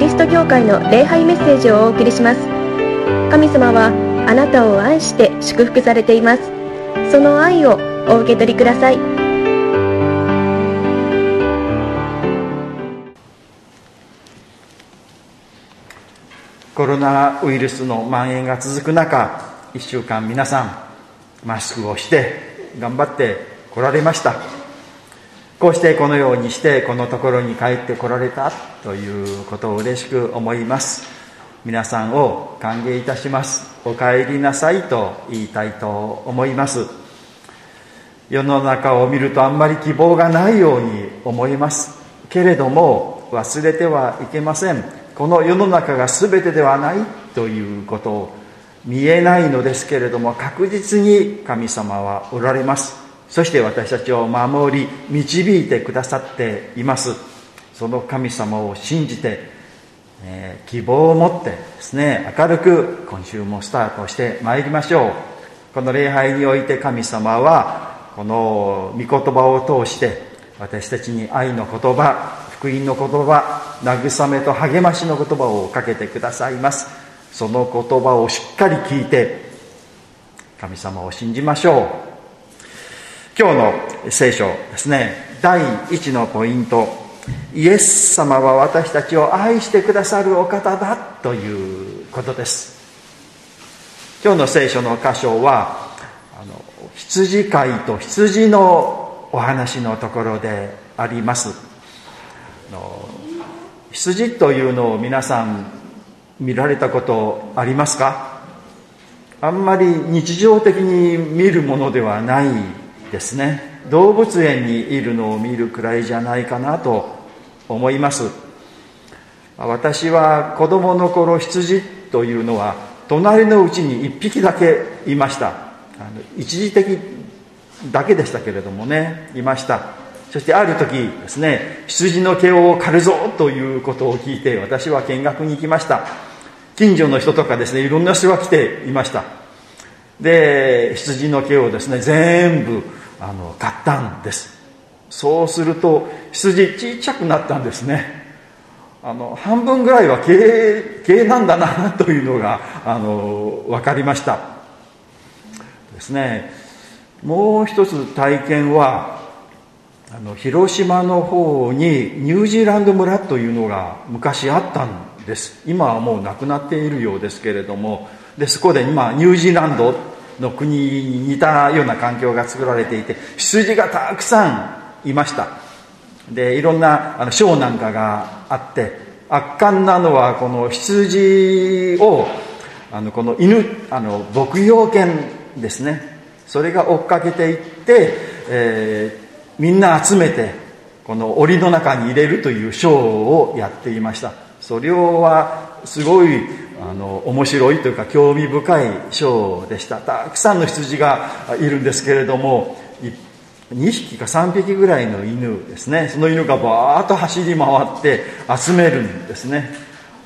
リスト教会の礼拝メッセージをお送りします。神様はあなたを愛して祝福されています。その愛をお受け取りください。コロナウイルスの蔓延が続く中1週間皆さんマスクをして頑張ってこられました。こうしてこのようにしてこのところに帰ってこられたということを嬉しく思います。皆さんを歓迎いたします。お帰りなさいと言いたいと思います。世の中を見るとあんまり希望がないように思います。けれども忘れてはいけません。この世の中が全てではないということを見えないのですけれども確実に神様はおられます。そして私たちを守り導いてくださっています。その神様を信じて、えー、希望を持ってですね明るく今週もスタートしてまいりましょう。この礼拝において神様はこの御言葉を通して私たちに愛の言葉福音の言葉慰めと励ましの言葉をかけてくださいます。その言葉をしっかり聞いて神様を信じましょう。今日の聖書ですね。第1のポイント。イエス様は私たちを愛してくださるお方だということです。今日の聖書の箇所はあの羊飼いと羊のお話のところであります。羊というのを皆さん見られたことありますか？あんまり日常的に見るものではないですね。動物園にいるのを見るくらいじゃないかなと思います。私は子供の頃羊というのは隣のうちに1匹だけいました。あの一時的だけでしたけれどもねいました。そしてある時ですね羊の毛を刈るぞということを聞いて私は見学に行きました。近所の人とかですねいろんな人が来ていました。で羊の毛をですね全部あの買ったんです。そうすると羊ちっちゃくなったんですね。あの半分ぐらいは経営なんだなというのがあの分かりました。ですね。もう一つ体験はあの広島の方にニュージーランド村というのが昔あったんです。今はもうなくなっているようですけれども。でそこで今ニュージーランドの国に似たような環境が作られていて羊がたくさんいました。でいろんなあのショーなんかがあって圧巻なのはこの羊をあのこの犬あの牧羊犬ですね。それが追っかけていって、えー、みんな集めてこの檻の中に入れるというショーをやっていました。それはすごいあの面白いというか興味深いショーでした。たくさんの羊がいるんですけれども2匹か3匹ぐらいの犬ですね。その犬がバーッと走り回って集めるんですね。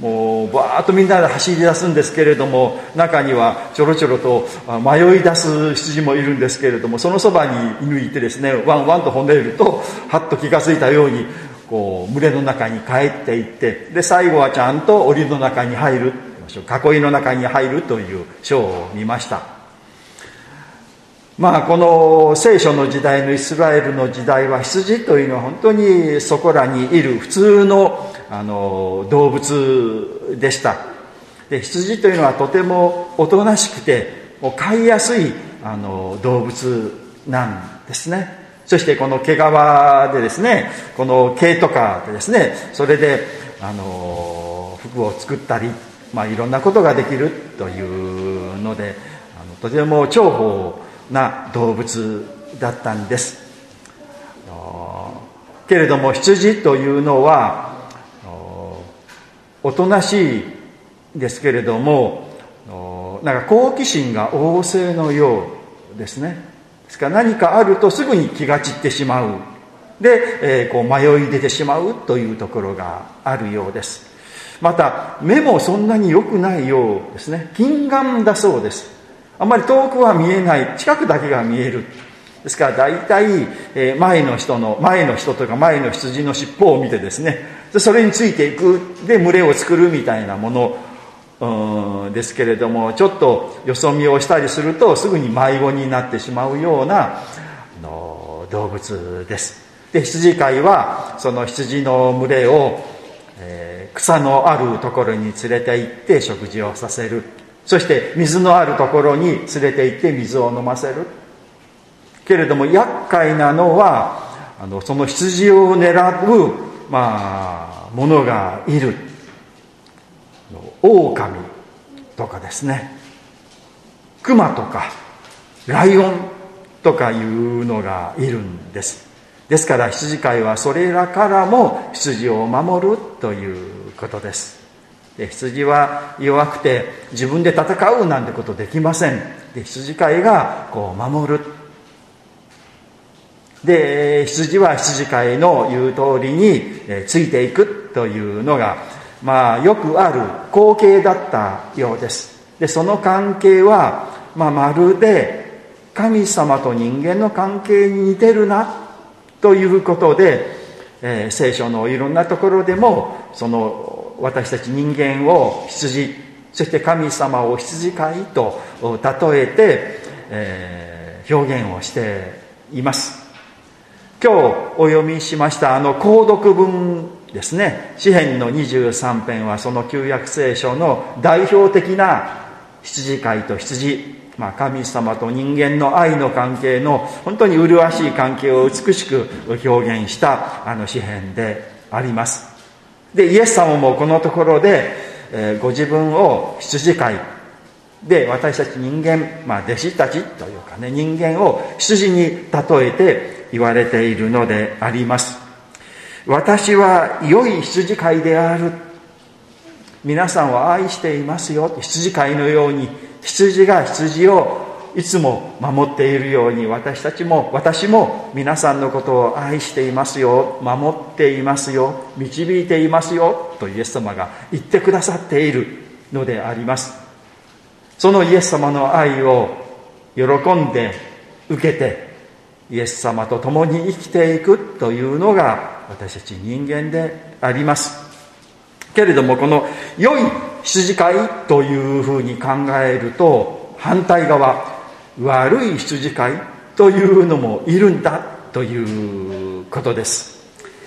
もうバーッとみんなで走り出すんですけれども中にはちょろちょろと迷い出す羊もいるんですけれどもそのそばに犬いてですねワンワンと褒めるとはっと気が付いたようにこう群れの中に帰っていってで最後はちゃんと檻の中に入る。囲いの中に入るという章を見ました。まあこの聖書の時代のイスラエルの時代は羊というのは本当にそこらにいる普通のあの動物でした。で羊というのはとてもおとなしくて飼いやすいあの動物なんですね。そしてこの毛皮でですねこの毛とかでですねそれであの服を作ったりまあ、いろんなことができるというのであのとても重宝な動物だったんです。けれども羊というのはおとなしいですけれどもなんか好奇心が旺盛のようですね。ですから何かあるとすぐに気が散ってしまう。で、えー、こう迷い出てしまうというところがあるようです。また目もそんなに良くないようですね。近眼だそうです。あんまり遠くは見えない。近くだけが見える。ですから大体前の人の前の人というか前の羊の尻尾を見てですね。でそれについていく。で群れを作るみたいなもの。ですけれどもちょっとよそ見をしたりするとすぐに迷子になってしまうようなの動物です。で羊飼いはその羊の群れを、えー、草のあるところに連れて行って食事をさせる。そして水のあるところに連れて行って水を飲ませる。けれども厄介なのはあのその羊を狙うまあものがいる。狼とかですね。熊とかライオンとかいうのがいるんです。ですから羊飼いはそれらからも羊を守るということです。で羊は弱くて自分で戦うなんてことできません。で羊飼いがこう守る。で羊は羊飼いの言う通りについていくというのがまあよくある光景だったようです。でその関係は、まあ、まるで神様と人間の関係に似てるなということで、えー、聖書のいろんなところでもその私たち人間を羊そして神様を羊飼いと例えて、えー、表現をしています。今日お読みしましたあの購読文ですね。詩篇の23編はその旧約聖書の代表的な羊飼いと羊。まあ、神様と人間の愛の関係の本当に麗しい関係を美しく表現したあの詩篇であります。でイエス様もこのところで、えー、ご自分を羊飼い。で私たち人間、まあ、弟子たちというかね人間を羊に例えて言われているのであります。私は良い羊飼いである。皆さんを愛していますよ。羊飼いのように羊が羊をいつも守っているように私たちも私も皆さんのことを愛していますよ。守っていますよ。導いていますよ。とイエス様が言ってくださっているのであります。そのイエス様の愛を喜んで受けてイエス様と共に生きていくというのが私たち人間であります。けれどもこの良い羊飼いというふうに考えると反対側悪い羊飼いというのもいるんだということです。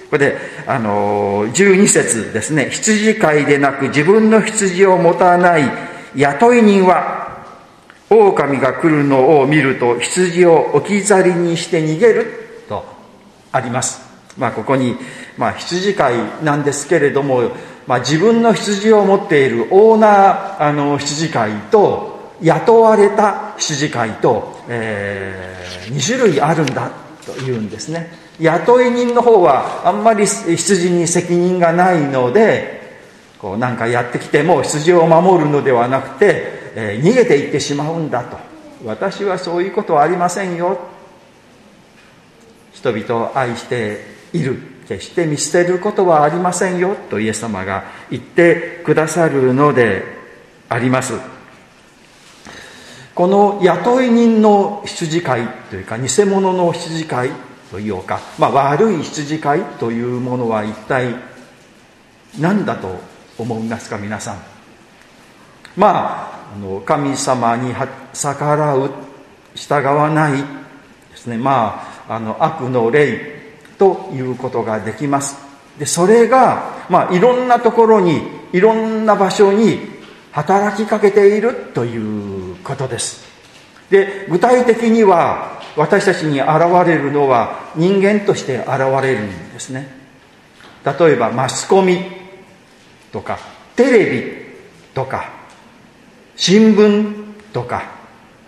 これであの12節ですね。羊飼いでなく自分の羊を持たない雇い人は狼が来るのを見ると羊を置き去りにして逃げるとあります。まあここに、まあ、羊飼いなんですけれどもまあ、自分の羊を持っているオーナーあの羊飼いと雇われた羊飼いと、えー、2種類あるんだというんですね。雇い人の方はあんまり羊に責任がないのでこうなんかやってきても羊を守るのではなくて、えー、逃げていってしまうんだと。私はそういうことはありませんよ。人々を愛している。決して見捨てることはありませんよとイエス様が言ってくださるのであります。この雇い人の羊飼いというか偽物の羊飼いというか、まあ、悪い羊飼いというものは一体何だと思いますか皆さん。まああの神様に逆らう従わないですね。まああの悪の霊ということができます。でそれが、まあ、いろんなところにいろんな場所に働きかけているということです。で具体的には私たちに現れるのは人間として現れるんですね。例えばマスコミとかテレビとか新聞とか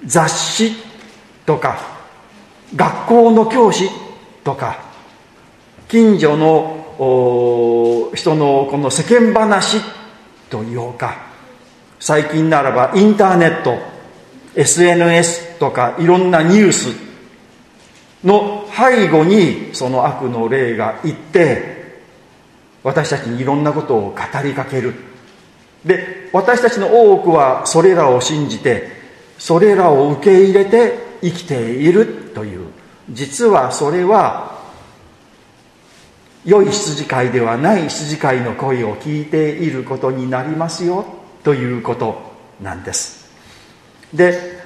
雑誌とか学校の教師とか近所の人のこの世間話というか最近ならばインターネット SNS とかいろんなニュースの背後にその悪の霊がいって私たちにいろんなことを語りかける。で私たちの多くはそれらを信じてそれらを受け入れて生きているという。実はそれは良い羊飼いではない羊飼いの声を聞いていることになりますよということなんです。で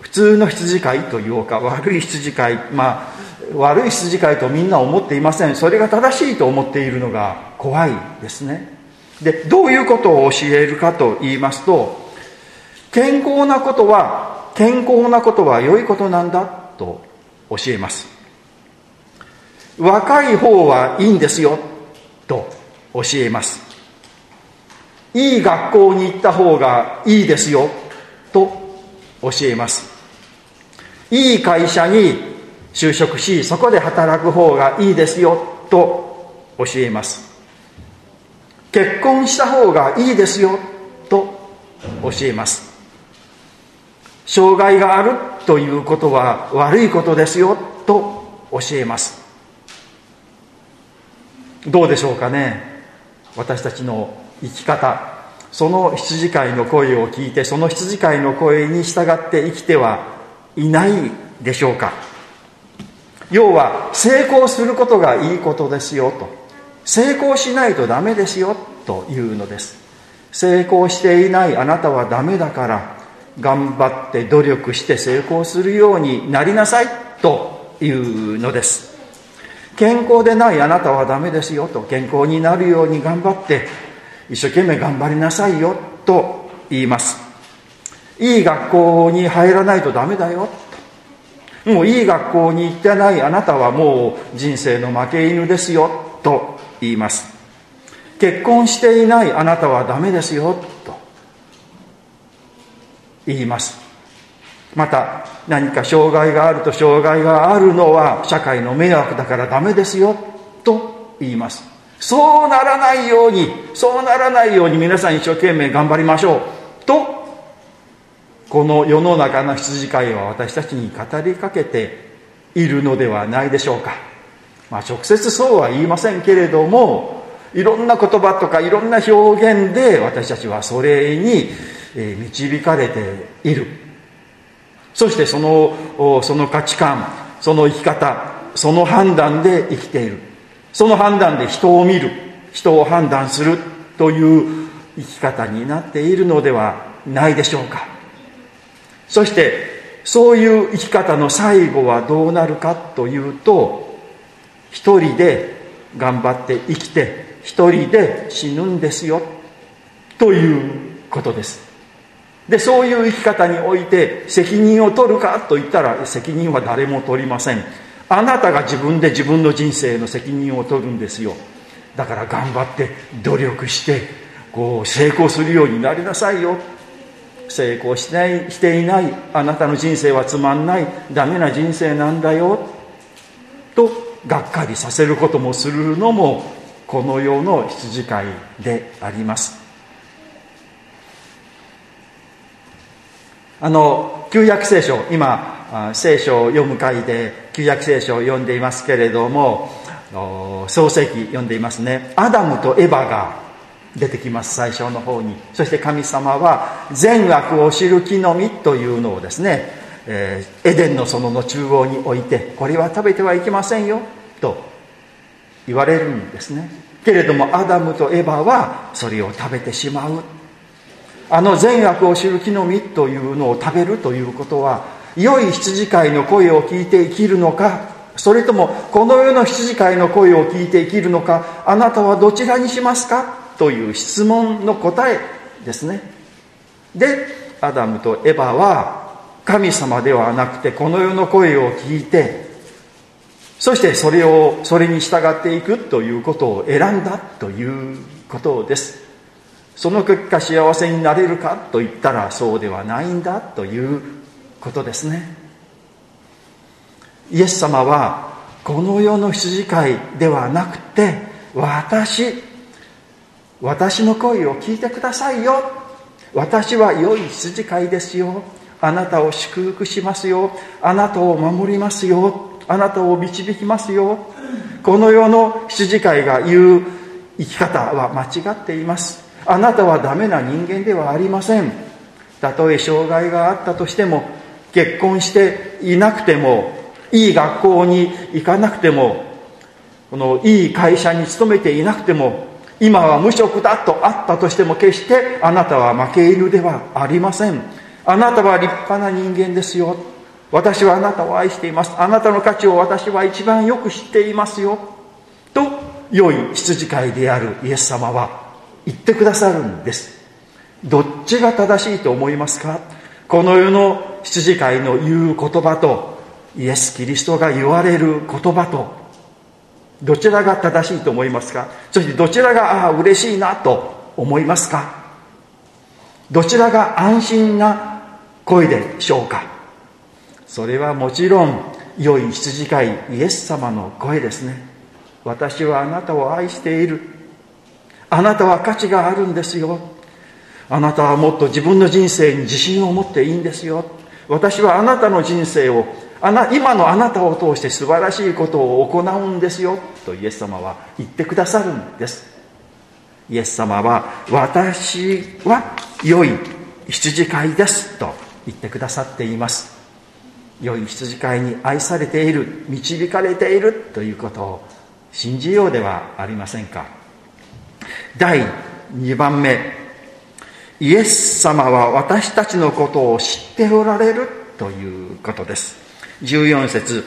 普通の羊飼いというか悪い羊飼い。まあ悪い羊飼いとみんな思っていません。それが正しいと思っているのが怖いですね。でどういうことを教えるかと言いますと健康なことは健康なことは良いことなんだと教えます。若い方はいいんですよと教えます。いい学校に行った方がいいですよと教えます。いい会社に就職しそこで働く方がいいですよと教えます。結婚した方がいいですよと教えます。障害があるということは悪いことですよと教えます。どうでしょうかね。私たちの生き方。その羊飼いの声を聞いてその羊飼いの声に従って生きてはいないでしょうか。要は成功することがいいことですよと。成功しないとダメですよというのです。成功していないあなたはダメだから頑張って努力して成功するようになりなさいというのです。健康でないあなたはダメですよと健康になるように頑張って一生懸命頑張りなさいよと言います。いい学校に入らないとダメだよと。もういい学校に行ってないあなたはもう人生の負け犬ですよと言います。結婚していないあなたはダメですよと言います。また何か障害があると障害があるのは社会の迷惑だからダメですよと言います。そうならないようにそうならないように皆さん一生懸命頑張りましょうとこの世の中の羊飼いは私たちに語りかけているのではないでしょうか、まあ、直接そうは言いませんけれどもいろんな言葉とかいろんな表現で私たちはそれに導かれている。そしてそのその価値観その生き方その判断で生きている。その判断で人を見る人を判断するという生き方になっているのではないでしょうか。そしてそういう生き方の最後はどうなるかというと一人で頑張って生きて一人で死ぬんですよ。ということです。でそういう生き方において責任を取るかと言ったら責任は誰も取りません。あなたが自分で自分の人生の責任を取るんですよ。だから頑張って努力してこう成功するようになりなさいよ。成功しないしていない。あなたの人生はつまんない。ダメな人生なんだよ。とがっかりさせることもするのもこの世の羊飼いであります。あの旧約聖書今聖書を読む会で旧約聖書を読んでいますけれども創世記読んでいますね。アダムとエバが出てきます最初の方に。そして神様は善悪を知る木の実というのをですね、えー、エデンの園の中央に置いてこれは食べてはいけませんよと言われるんですね。けれどもアダムとエバはそれを食べてしまう。あの善悪を知る木の実というのを食べるということは良い羊飼いの声を聞いて生きるのかそれともこの世の羊飼いの声を聞いて生きるのかあなたはどちらにしますか？という質問の答えですね。でアダムとエバは神様ではなくてこの世の声を聞いてそしてそれをそれに従っていくということを選んだということです。その結果幸せになれるかと言ったらそうではないんだということですね。イエス様はこの世の羊飼いではなくて私私の声を聞いてくださいよ。私は良い羊飼いですよ。あなたを祝福しますよ。あなたを守りますよ。あなたを導きますよ。この世の羊飼いが言う生き方は間違っています。あなたはダメな人間ではありません。たとえ障害があったとしても結婚していなくてもいい学校に行かなくてもこのいい会社に勤めていなくても今は無職だとあったとしても決してあなたは負け犬ではありません。あなたは立派な人間ですよ。私はあなたを愛しています。あなたの価値を私は一番よく知っていますよ。と良い羊飼いであるイエス様は言ってくださるんです。どっちが正しいと思いますか？この世の羊飼いの言う言葉とイエス・キリストが言われる言葉とどちらが正しいと思いますか？そしてどちらがああ嬉しいなと思いますか？どちらが安心な声でしょうか？それはもちろん良い羊飼いイエス様の声ですね。私はあなたを愛している。あなたは価値があるんですよ。あなたはもっと自分の人生に自信を持っていいんですよ。私はあなたの人生をあな今のあなたを通して素晴らしいことを行うんですよ。とイエス様は言ってくださるんです。イエス様は私は良い羊飼いですと言ってくださっています。良い羊飼いに愛されている導かれているということを信じようではありませんか。第2番目。イエス様は私たちのことを知っておられるということです。14節。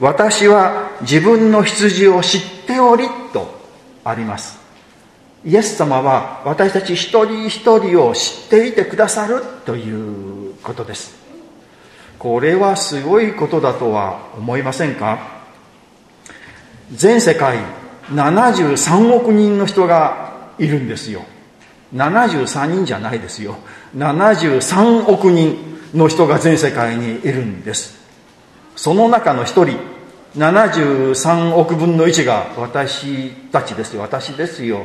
私は自分の羊を知っておりとあります。イエス様は私たち一人一人を知っていてくださるということです。これはすごいことだとは思いませんか？全世界73億人の人がいるんですよ。73人じゃないですよ。73億人の人が全世界にいるんです。その中の1人73億分の1が私たちですよ。私ですよ。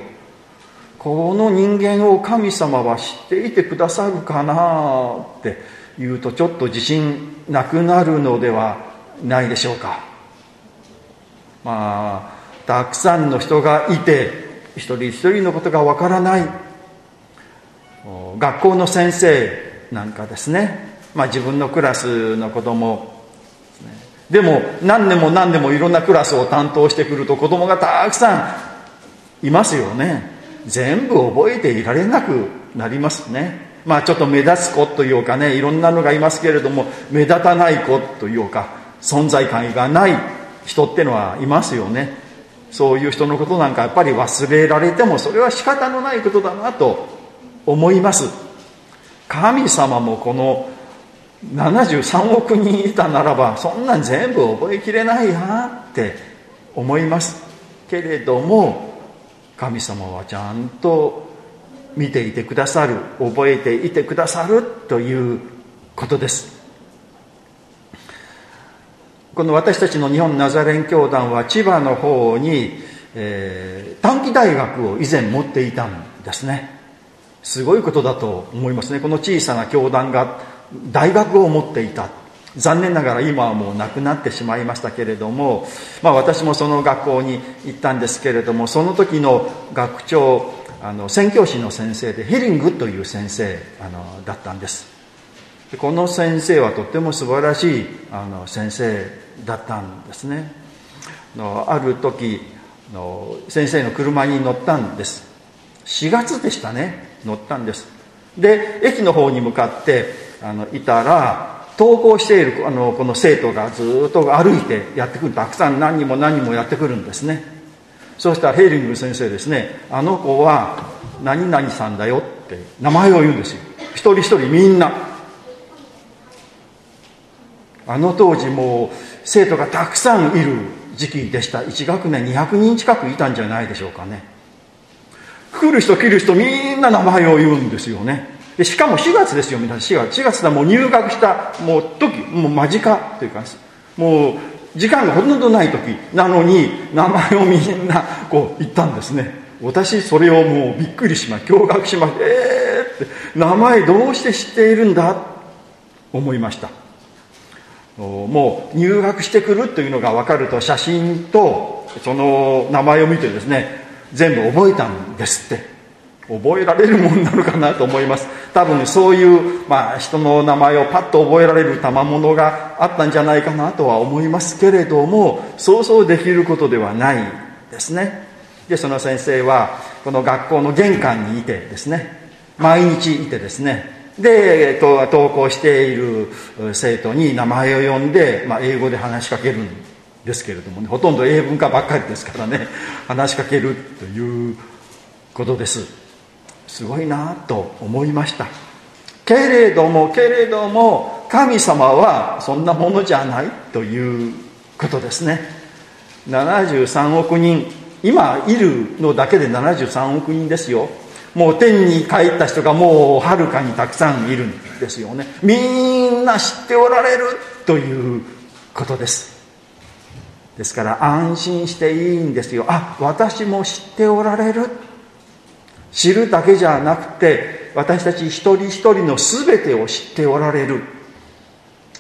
この人間を神様は知っていてくださるかなって言うとちょっと自信なくなるのではないでしょうか。まあたくさんの人がいて一人一人のことがわからない。学校の先生なんかですね、まあ、自分のクラスの子供。でも何年も何年もいろんなクラスを担当してくると子供がたくさんいますよね。全部覚えていられなくなりますね。まあちょっと目立つ子というかねいろんなのがいますけれども目立たない子というか存在感がない人ってのはいますよね。そういう人のことなんかやっぱり忘れられてもそれは仕方のないことだなと思います。神様もこの73億人いたならばそんなん全部覚えきれないなって思いますけれども神様はちゃんと見ていてくださる覚えていてくださるということです。この私たちの日本ナザレン教団は千葉の方に、えー、短期大学を以前持っていたんですね。すごいことだと思いますね。この小さな教団が大学を持っていた。残念ながら今はもうなくなってしまいましたけれども、まあ、私もその学校に行ったんですけれどもその時の学長あの宣教師の先生でヘリングという先生あのだったんです。この先生はとても素晴らしいあの先生だったんですね。のある時の先生の車に乗ったんです。4月でしたね。乗ったんです。で駅の方に向かってあのいたら登校しているあのこの生徒がずっと歩いてやってくる。たくさん何人も何人もやってくるんですね。そうしたらヘイリング先生ですね。あの子は何々さんだよって名前を言うんですよ。一人一人みんな。あの当時もう生徒がたくさんいる時期でした。1学年200人近くいたんじゃないでしょうかね。来る人来る人みんな名前を言うんですよね。でしかも4月ですよ皆さん。4月4月だもう入学したもう時もう間近というかもう時間がほとんどない時なのに名前をみんなこう言ったんですね。私それをもうびっくりしま驚愕しましえーって名前どうして知っているんだ？思いました。もう入学してくるというのが分かると写真とその名前を見てですね全部覚えたんですって。覚えられるもんなのかなと思います。多分そういう、まあ、人の名前をパッと覚えられる賜物があったんじゃないかなとは思いますけれども想像できることではないですね。でその先生はこの学校の玄関にいてですね毎日いてですねで登校している生徒に名前を呼んで、まあ、英語で話しかけるんですけれどもね。ほとんど英文化ばっかりですからね。話しかけるということです。すごいなと思いました。けれどもけれども神様はそんなものじゃないということですね。73億人。今いるのだけで73億人ですよ。もう天に帰った人がもうはるかにたくさんいるんですよね。みんな知っておられるということです。ですから安心していいんですよ。あ私も知っておられる。知るだけじゃなくて私たち一人一人の全てを知っておられる。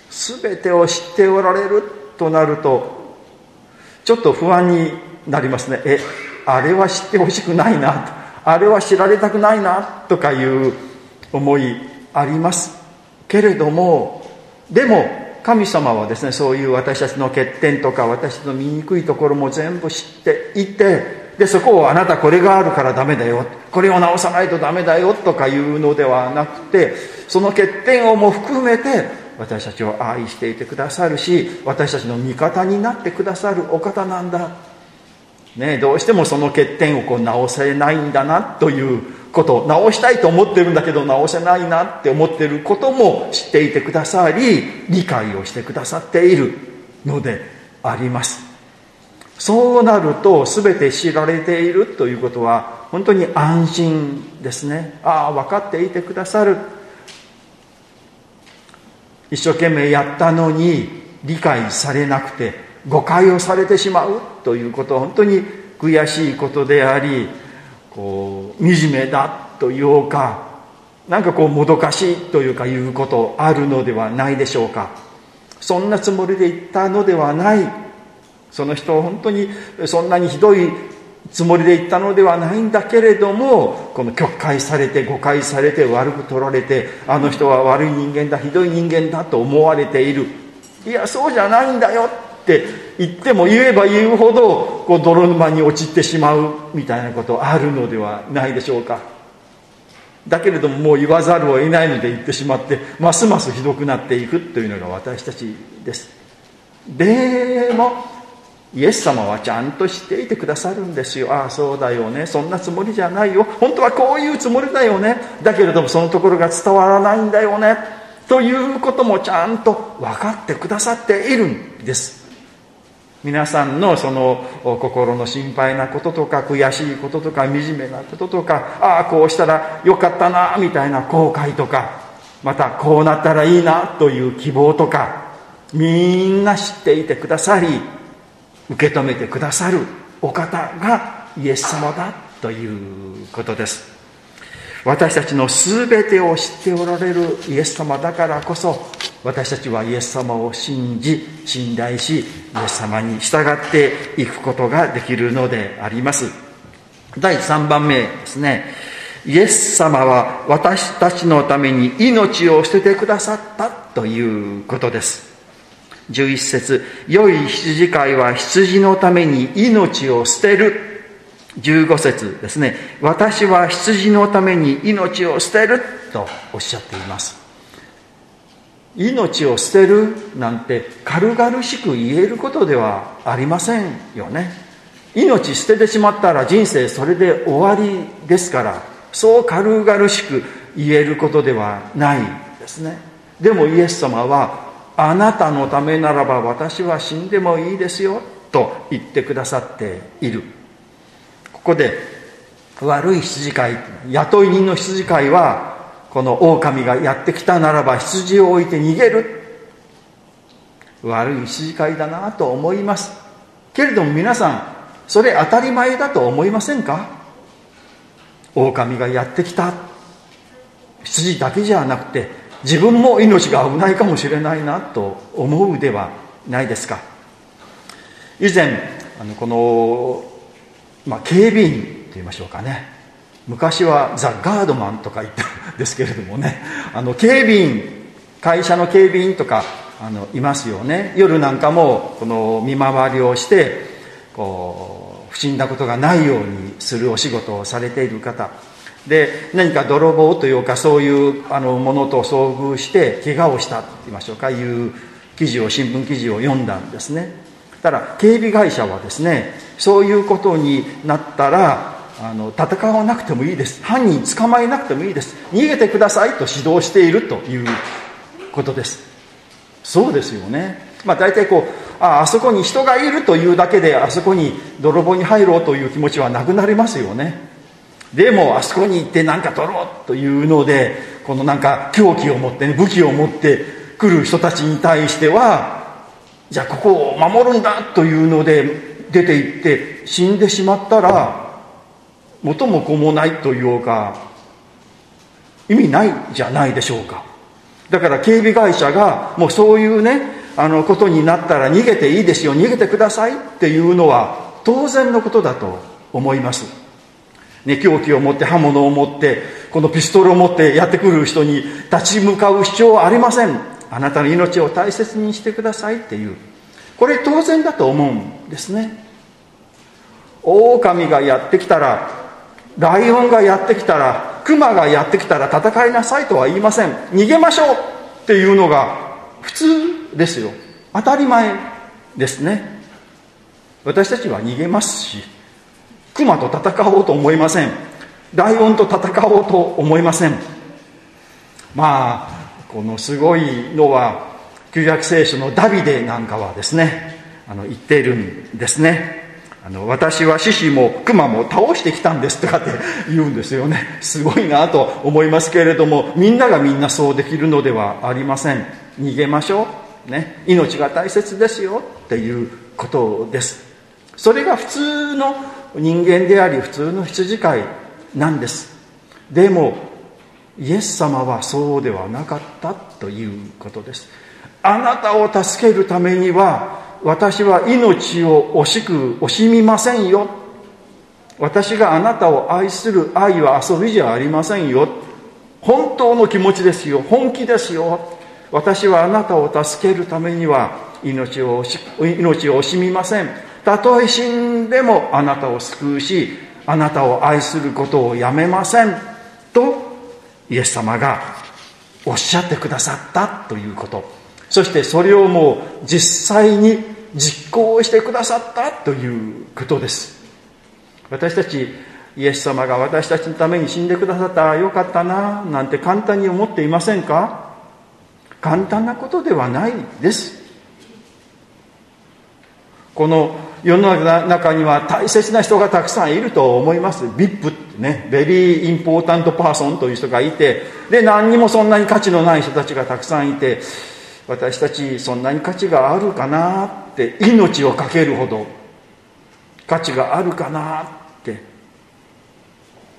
全てを知っておられるとなるとちょっと不安になりますね。えあれは知ってほしくないなと。あれは知られたくないなとかいう思いありますけれどもでも神様はですねそういう私たちの欠点とか私の醜いところも全部知っていてでそこをあなたこれがあるからダメだよこれを直さないとダメだよとかいうのではなくてその欠点をも含めて私たちを愛していてくださるし私たちの味方になってくださるお方なんだ、ね、どうしてもその欠点をこう直せないんだなということ直したいと思ってるんだけど直せないなって思ってることも知っていてくださり理解をしてくださっているのであります。そうなると全て知られているということは本当に安心ですね。ああ分かっていてくださる。一生懸命やったのに理解されなくて誤解をされてしまうということは本当に悔しいことでありこう惨めだというかなんかこうもどかしいというかいうことあるのではないでしょうか。そんなつもりで言ったのではない。その人を本当にそんなにひどいつもりで言ったのではないんだけれどもこの曲解されて誤解されて悪く取られてあの人は悪い人間だひどい人間だと思われている。いやそうじゃないんだよって言っても言えば言うほどこう泥沼に陥ってしまうみたいなことあるのではないでしょうか。だけれどももう言わざるを得ないので言ってしまってますますひどくなっていくというのが私たちです。でもイエス様はちゃんと知っていてくださるんですよ。ああそうだよね。そんなつもりじゃないよ。本当はこういうつもりだよね。だけれどもそのところが伝わらないんだよね。ということもちゃんと分かってくださっているんです。皆さんのその心の心配なこととか悔しいこととか惨めなこととかああこうしたらよかったなみたいな後悔とかまたこうなったらいいなという希望とかみんな知っていてくださり受け止めてくださるお方がイエス様だということです。私たちの全てを知っておられるイエス様だからこそ私たちはイエス様を信じ信頼しイエス様に従っていくことができるのであります。第3番目ですね。イエス様は私たちのために命を捨ててくださったということです。11節。良い羊飼いは羊のために命を捨てる。15節ですね。私は羊のために命を捨てるとおっしゃっています。命を捨てるなんて軽々しく言えることではありませんよね。命捨ててしまったら人生それで終わりですからそう軽々しく言えることではないですね。でもイエス様はあなたのためならば私は死んでもいいですよと言ってくださっている。ここで悪い羊飼い雇い人の羊飼いはこの狼がやってきたならば羊を置いて逃げる。悪い羊飼いだなと思います。けれども皆さんそれ当たり前だと思いませんか？狼がやってきた。羊だけじゃなくて自分も命が危ないかもしれないなと思うではないですか。以前あのこの、まあ、警備員と言いましょうかね。昔はザ・ガードマンとか言ったですけれどもねあの警備員会社の警備員とかあのいますよね。夜なんかもこの見回りをしてこう不審なことがないようにするお仕事をされている方。で何か泥棒というかそういうあのものと遭遇して怪我をしたと言いましょうか。いう記事を新聞記事を読んだんですね。ただ警備会社はですねそういうことになったらあの戦わなくてもいいです。犯人捕まえなくてもいいです。逃げてくださいと指導しているということです。そうですよね。まあ大体こうああそこに人がいるというだけであそこに泥棒に入ろうという気持ちはなくなりますよね。でもあそこに行って何か取ろうというのでこのなんか凶器を持ってね武器を持って来る人たちに対してはじゃあここを守るんだというので出て行って死んでしまったら元も子もないというか。意味ないじゃないでしょうか。だから警備会社がもうそういうねあのことになったら逃げていいですよ。逃げてくださいっていうのは当然のことだと思います。ね、凶器を持って刃物を持ってこのピストルを持ってやってくる人に立ち向かう必要はありません。あなたの命を大切にしてくださいっていう。これ当然だと思うんですね。狼がやってきたらライオンがやってきたらクマがやってきたら戦いなさいとは言いません。逃げましょうっていうのが普通ですよ。当たり前ですね。私たちは逃げますしクマと戦おうと思いません。ライオンと戦おうと思いません。まあこのすごいのは旧約聖書のダビデなんかはですねあの言っているんですね。あの私は獅子も熊も倒してきたんですとかって言うんですよね。すごいなと思いますけれどもみんながみんなそうできるのではありません。逃げましょう、ね、命が大切ですよっていうことです。それが普通の人間であり普通の羊飼いなんです。でもイエス様はそうではなかったということです。あなたを助けるためには私は命を惜しく惜しみませんよ。私があなたを愛する愛は遊びじゃありませんよ。本当の気持ちですよ。本気ですよ。私はあなたを助けるためには命を惜し命を惜しみません。たとえ死んでもあなたを救うしあなたを愛することをやめません。とイエス様がおっしゃってくださったということ。そしてそれをもう実際に実行してくださったということです。私たちイエス様が私たちのために死んでくださったらよかったななんて簡単に思っていませんか？簡単なことではないです。この世の中には大切な人がたくさんいると思います。VIP ってねベリーインポータントパーソンという人がいてで何にもそんなに価値のない人たちがたくさんいて私たちそんなに価値があるかなって命を懸けるほど価値があるかなって。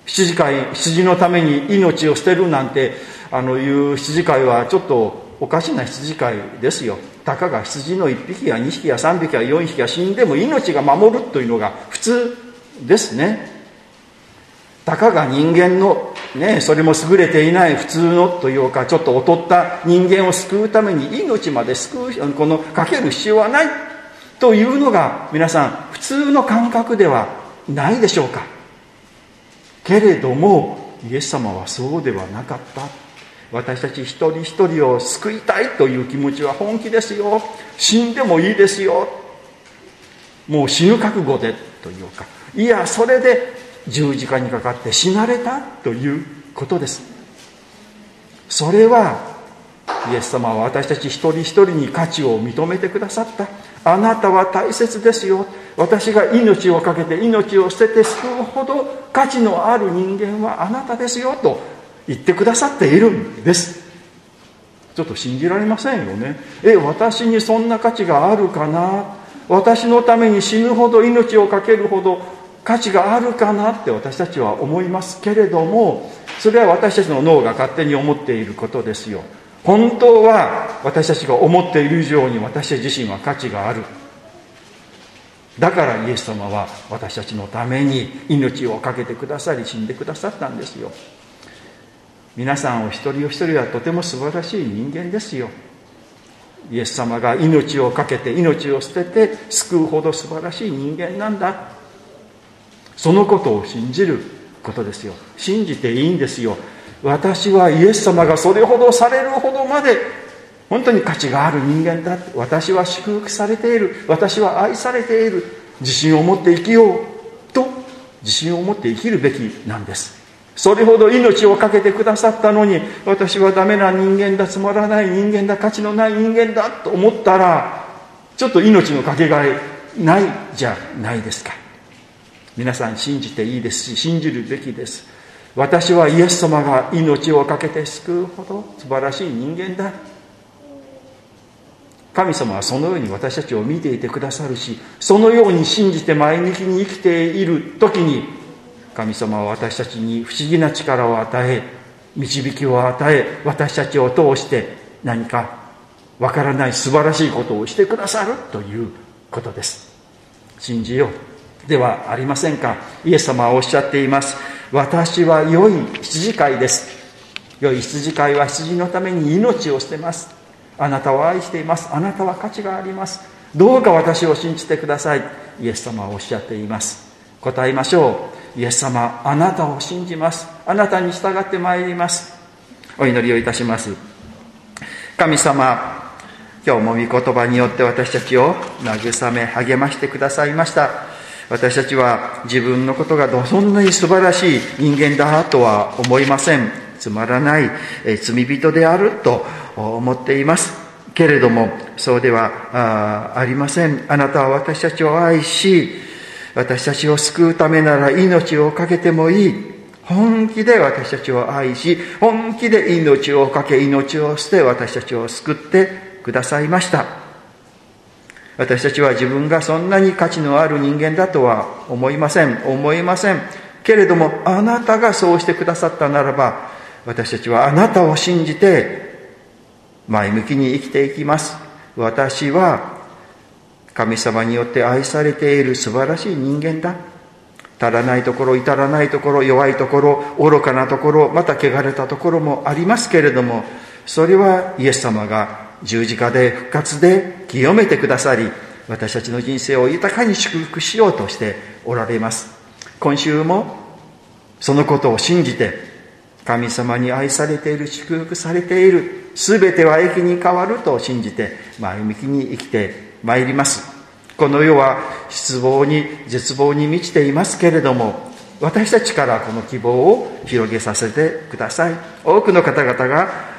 羊飼い羊のために命を捨てるなんてあのいう羊飼いはちょっとおかしな羊飼いですよ。たかが羊の1匹や2匹や3匹や4匹や死んでも命が守るというのが普通ですね。たかが人間のねそれも優れていない普通のというかちょっと劣った人間を救うために命まで救うこのかける必要はないというのが皆さん普通の感覚ではないでしょうか。けれどもイエス様はそうではなかった。私たち一人一人を救いたいという気持ちは本気ですよ。死んでもいいですよ。もう死ぬ覚悟でというか。いやそれで十字架にかかって死なれたということです。それはイエス様は私たち一人一人に価値を認めてくださった。あなたは大切ですよ。私が命を懸けて命を捨てて救うほど価値のある人間はあなたですよ。と言ってくださっているんです。ちょっと信じられませんよね。え私にそんな価値があるかな？私のために死ぬほど命を懸けるほど価値があるかなって私たちは思いますけれどもそれは私たちの脳が勝手に思っていることですよ。本当は私たちが思っている以上に私自身は価値がある。だからイエス様は私たちのために命を懸けてくださり死んでくださったんですよ。皆さんお一人お一人はとても素晴らしい人間ですよ。イエス様が命を懸けて命を捨てて救うほど素晴らしい人間なんだ。そのことを信じることですよ。信じていいんですよ。私はイエス様がそれほどされるほどまで本当に価値がある人間だ。私は祝福されている。私は愛されている。自信を持って生きようと自信を持って生きるべきなんです。それほど命を懸けてくださったのに私はダメな人間だつまらない人間だ価値のない人間だと思ったらちょっと命のかけがえないじゃないですか。皆さん信じていいですし信じるべきです。私はイエス様が命を懸けて救うほど素晴らしい人間だ。神様はそのように私たちを見ていてくださるしそのように信じて前向きに生きている時に神様は私たちに不思議な力を与え導きを与え私たちを通して何かわからない素晴らしいことをしてくださるということです。信じよう。ではありませんか？イエス様はおっしゃっています。私は良い羊飼いです。良い羊飼いは羊のために命を捨てます。あなたを愛しています。あなたは価値があります。どうか私を信じてください。イエス様はおっしゃっています。答えましょう。イエス様あなたを信じます。あなたに従ってまいります。お祈りをいたします。神様今日も御言葉によって私たちを慰め励ましてくださいました。私たちは自分のことがどそんなに素晴らしい人間だとは思いません。つまらない罪人であると思っています。けれどもそうではありません。あなたは私たちを愛し私たちを救うためなら命を懸けてもいい。本気で私たちを愛し本気で命を懸け命を捨て私たちを救ってくださいました。私たちは自分がそんなに価値のある人間だとは思いません。思いません。けれどもあなたがそうしてくださったならば私たちはあなたを信じて前向きに生きていきます。私は神様によって愛されている素晴らしい人間だ。足らないところ至らないところ弱いところ愚かなところまた汚れたところもありますけれどもそれはイエス様が十字架で復活で清めてくださり私たちの人生を豊かに祝福しようとしておられます。今週もそのことを信じて神様に愛されている祝福されている全ては益に変わると信じて前向きに生きてまいります。この世は失望に絶望に満ちていますけれども私たちからこの希望を広げさせてください。多くの方々が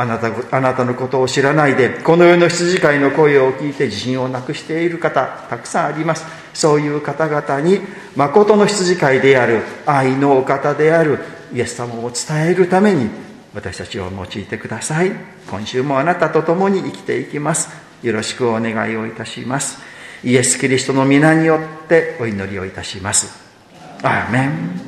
あなたあなたのことを知らないでこの世の羊飼いの声を聞いて自信をなくしている方たくさんあります。そういう方々に誠の羊飼いである愛のお方であるイエス様を伝えるために私たちを用いてください。今週もあなたと共に生きていきます。よろしくお願いをいたします。イエス・キリストの皆によってお祈りをいたします。アーメン。